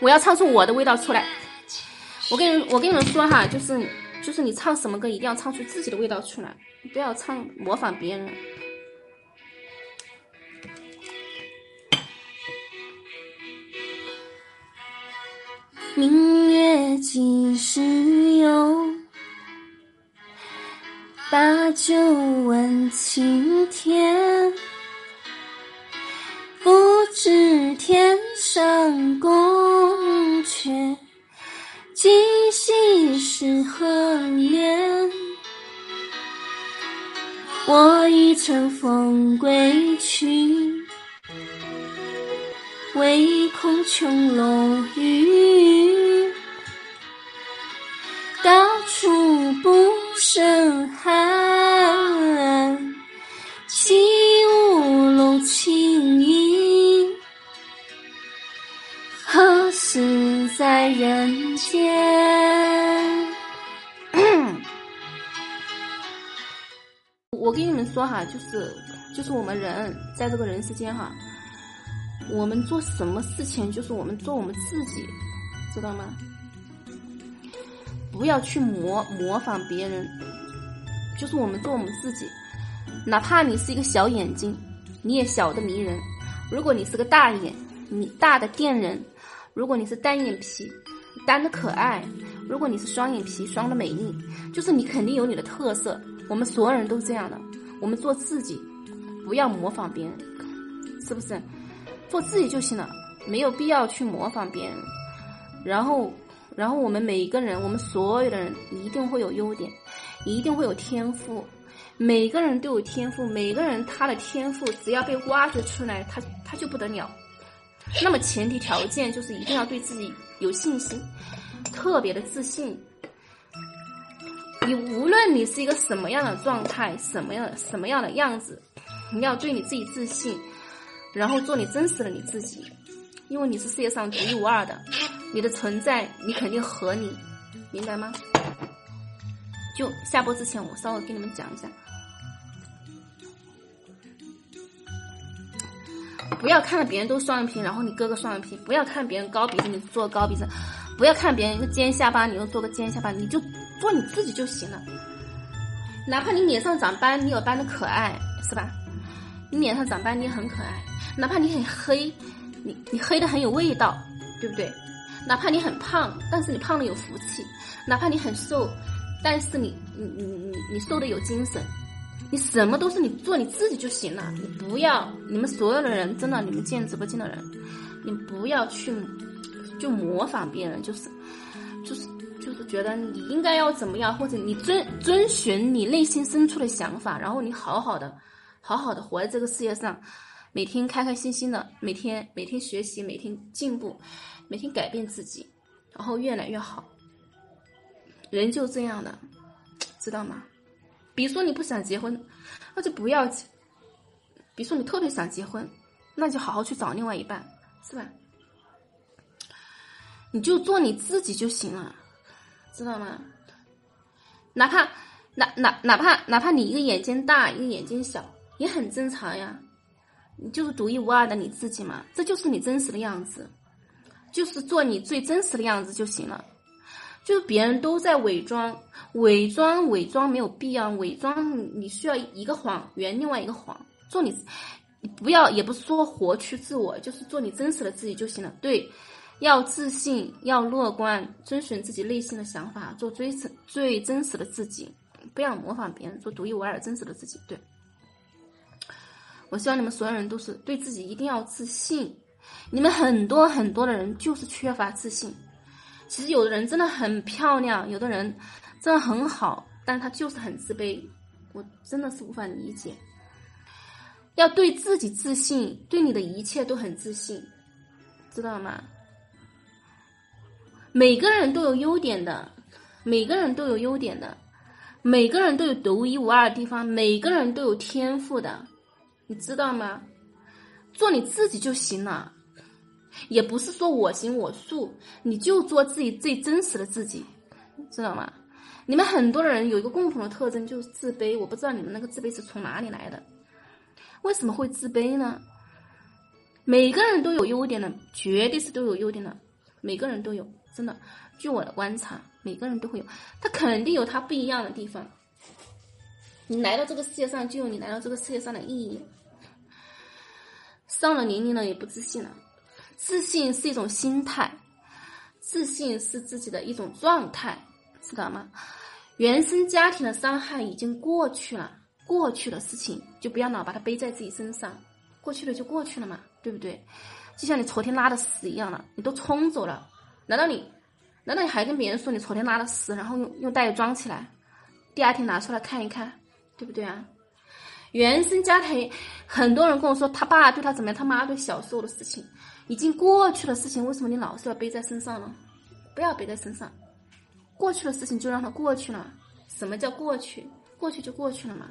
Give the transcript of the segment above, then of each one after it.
我要唱出我的味道出来。我跟你我跟你们说哈，就是就是你唱什么歌一定要唱出自己的味道出来，不要唱模仿别人。明月几时有？把酒问青天。知天上宫阙，今夕是何年？我欲乘风归去，唯恐琼楼玉宇，高处不胜寒。何时在人间？我跟你们说哈，就是就是我们人在这个人世间哈，我们做什么事情，就是我们做我们自己，知道吗？不要去模模仿别人，就是我们做我们自己。哪怕你是一个小眼睛，你也小的迷人；如果你是个大眼，你大的电人；如果你是单眼皮，单的可爱；如果你是双眼皮，双的美丽。就是你肯定有你的特色。我们所有人都是这样的，我们做自己，不要模仿别人，是不是？做自己就行了，没有必要去模仿别人。然后，然后我们每一个人，我们所有的人一定会有优点，一定会有天赋。每个人都有天赋，每个人他的天赋只要被挖掘出来，他他就不得了。那么前提条件就是一定要对自己有信心，特别的自信。你无论你是一个什么样的状态，什么样什么样的样子，你要对你自己自信，然后做你真实的你自己，因为你是世界上独一无二的，你的存在你肯定合理，明白吗？就下播之前，我稍微跟你们讲一下。不要看到别人都双眼皮，然后你割个双眼皮；不要看别人高鼻子，你做高鼻子；不要看别人一个尖下巴，你又做个尖下巴。你就做你自己就行了。哪怕你脸上长斑，你有斑的可爱，是吧？你脸上长斑，你也很可爱。哪怕你很黑，你你黑的很有味道，对不对？哪怕你很胖，但是你胖的有福气；哪怕你很瘦，但是你你你你你瘦的有精神。你什么都是你做你自己就行了，你不要你们所有的人真的，你们进直播间的人，你不要去就模仿别人，就是就是就是觉得你应该要怎么样，或者你遵遵循你内心深处的想法，然后你好好的好好的活在这个世界上，每天开开心心的，每天每天学习，每天进步，每天改变自己，然后越来越好。人就这样的，知道吗？比如说你不想结婚，那就不要结；比如说你特别想结婚，那就好好去找另外一半，是吧？你就做你自己就行了，知道吗？哪怕哪哪哪怕哪怕你一个眼睛大，一个眼睛小，也很正常呀。你就是独一无二的你自己嘛，这就是你真实的样子，就是做你最真实的样子就行了。就是别人都在伪装，伪装，伪装没有必要，伪装你需要一个谎圆另外一个谎，做你，不要，也不是说活去自我，就是做你真实的自己就行了。对，要自信，要乐观，遵循自己内心的想法，做最真最真实的自己，不要模仿别人，做独一无二真实的自己。对，我希望你们所有人都是对自己一定要自信，你们很多很多的人就是缺乏自信。其实有的人真的很漂亮，有的人真的很好，但他就是很自卑，我真的是无法理解。要对自己自信，对你的一切都很自信，知道吗？每个人都有优点的，每个人都有优点的，每个人都有独一无二的地方，每个人都有天赋的，你知道吗？做你自己就行了。也不是说我行我素，你就做自己最真实的自己，知道吗？你们很多人有一个共同的特征，就是自卑。我不知道你们那个自卑是从哪里来的？为什么会自卑呢？每个人都有优点的，绝对是都有优点的。每个人都有，真的。据我的观察，每个人都会有，他肯定有他不一样的地方。你来到这个世界上，就有你来到这个世界上的意义。上了年龄了也不自信了，自信是一种心态，自信是自己的一种状态，知道吗？原生家庭的伤害已经过去了，过去的事情就不要老把它背在自己身上，过去了就过去了嘛，对不对？就像你昨天拉的屎一样了，你都冲走了，难道你？难道你还跟别人说你昨天拉的屎，然后用用袋子装起来，第二天拿出来看一看，对不对啊？原生家庭，很多人跟我说他爸对他怎么样，他妈对小时候的事情，已经过去的事情，为什么你老是要背在身上呢？不要背在身上，过去的事情就让它过去了。什么叫过去？过去就过去了嘛。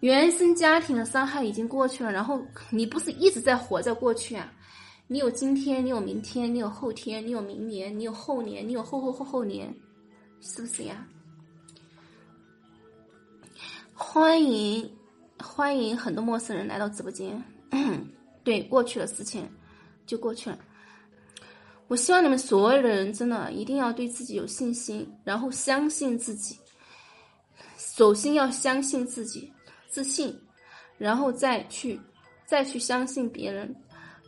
原生家庭的伤害已经过去了，然后你不是一直在活在过去啊？你有今天，你有明天，你有后天，你有明年，你有后年，你有后后后后年，是不是呀？欢迎欢迎很多陌生人来到直播间。对，过去的事情就过去了。我希望你们所有的人真的一定要对自己有信心，然后相信自己。首先要相信自己，自信，然后再去再去相信别人。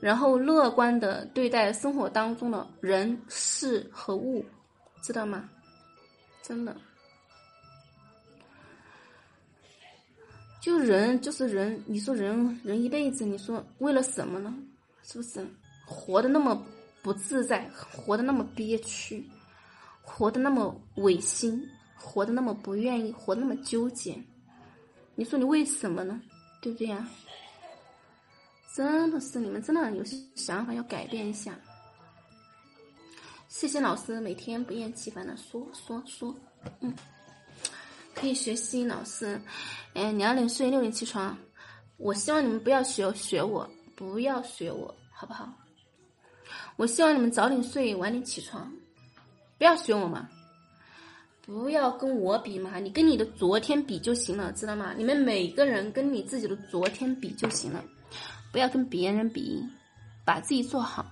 然后乐观的对待生活当中的人事和物，知道吗？真的，就人就是人，你说人人一辈子，你说为了什么呢？是不是活的那么不自在，活的那么憋屈，活的那么违心，活的那么不愿意，活那么纠结？你说你为什么呢？对不对呀？真的是你们真的有些想法要改变一下。谢谢老师每天不厌其烦的说说说，嗯，可以学习老师，哎，两点睡六点起床。我希望你们不要学学我，不要学我，好不好？我希望你们早点睡晚点起床，不要学我嘛，不要跟我比嘛，你跟你的昨天比就行了，知道吗？你们每个人跟你自己的昨天比就行了。不要跟别人比，把自己做好。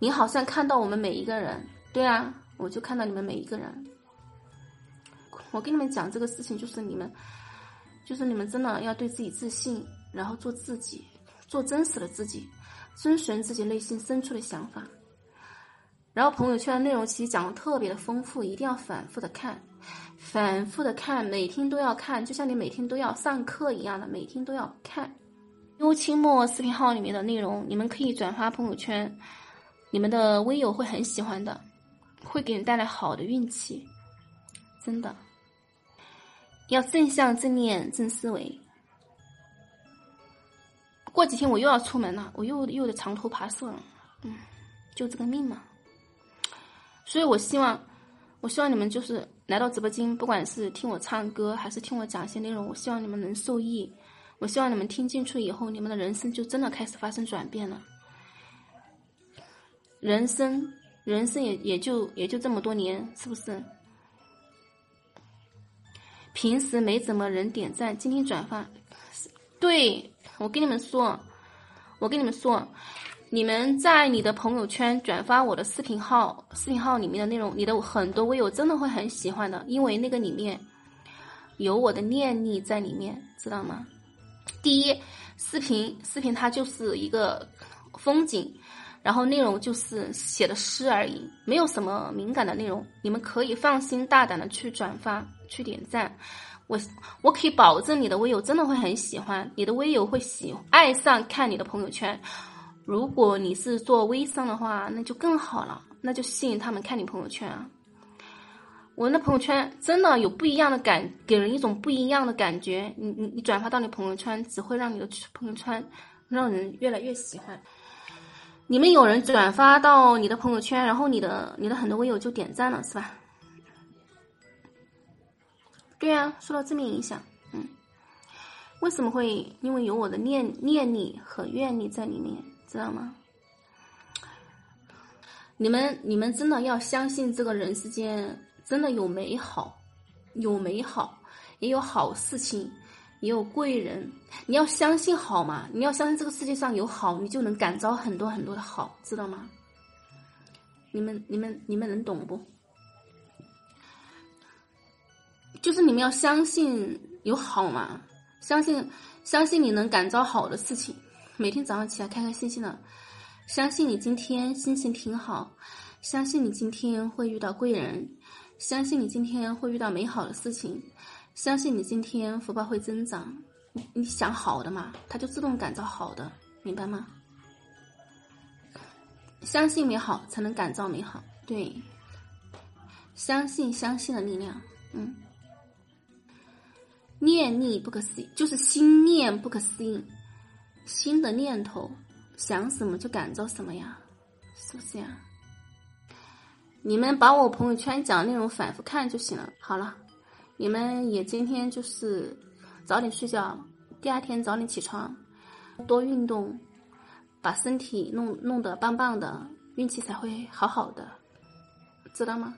你好像看到我们每一个人，对啊，我就看到你们每一个人。我跟你们讲这个事情，就是你们，就是你们真的要对自己自信，然后做自己，做真实的自己，遵循自己内心深处的想法。然后朋友圈的内容其实讲的特别的丰富，一定要反复的看，反复的看，每天都要看，就像你每天都要上课一样的，每天都要看。优清末视频号里面的内容，你们可以转发朋友圈，你们的微友会很喜欢的，会给你带来好的运气，真的。要正向、正念、正思维。过几天我又要出门了，我又又得长途跋涉了，嗯，就这个命嘛。所以我希望，我希望你们就是来到直播间，不管是听我唱歌，还是听我讲一些内容，我希望你们能受益。我希望你们听进去以后，你们的人生就真的开始发生转变了。人生，人生也也就也就这么多年，是不是？平时没怎么人点赞，今天转发。对我跟你们说，我跟你们说，你们在你的朋友圈转发我的视频号，视频号里面的内容，你的很多微友真的会很喜欢的，因为那个里面有我的念力在里面，知道吗？第一，视频视频它就是一个风景，然后内容就是写的诗而已，没有什么敏感的内容，你们可以放心大胆的去转发去点赞，我我可以保证你的微友真的会很喜欢，你的微友会喜爱上看你的朋友圈，如果你是做微商的话，那就更好了，那就吸引他们看你朋友圈啊。我的朋友圈真的有不一样的感，给人一种不一样的感觉。你你你转发到你朋友圈，只会让你的朋友圈让人越来越喜欢。你们有人转发到你的朋友圈，然后你的你的很多微友就点赞了，是吧？对啊，受到正面影响。嗯，为什么会？因为有我的念念力和愿力在里面，知道吗？你们你们真的要相信这个人世间。真的有美好，有美好，也有好事情，也有贵人。你要相信好嘛？你要相信这个世界上有好，你就能感召很多很多的好，知道吗？你们你们你们能懂不？就是你们要相信有好嘛，相信相信你能感召好的事情，每天早上起来开开心心的，相信你今天心情挺好，相信你今天会遇到贵人，相信你今天会遇到美好的事情，相信你今天福报会增长。你想好的嘛，它就自动感召好的，明白吗？相信美好才能感召美好，对，相信相信的力量，嗯。念力不可思议，就是心念不可思议，新的念头想什么就感召什么呀，是不是呀？你们把我朋友圈讲的内容反复看就行了。好了，你们也今天就是早点睡觉，第二天早点起床，多运动，把身体弄弄得棒棒的，运气才会好好的，知道吗？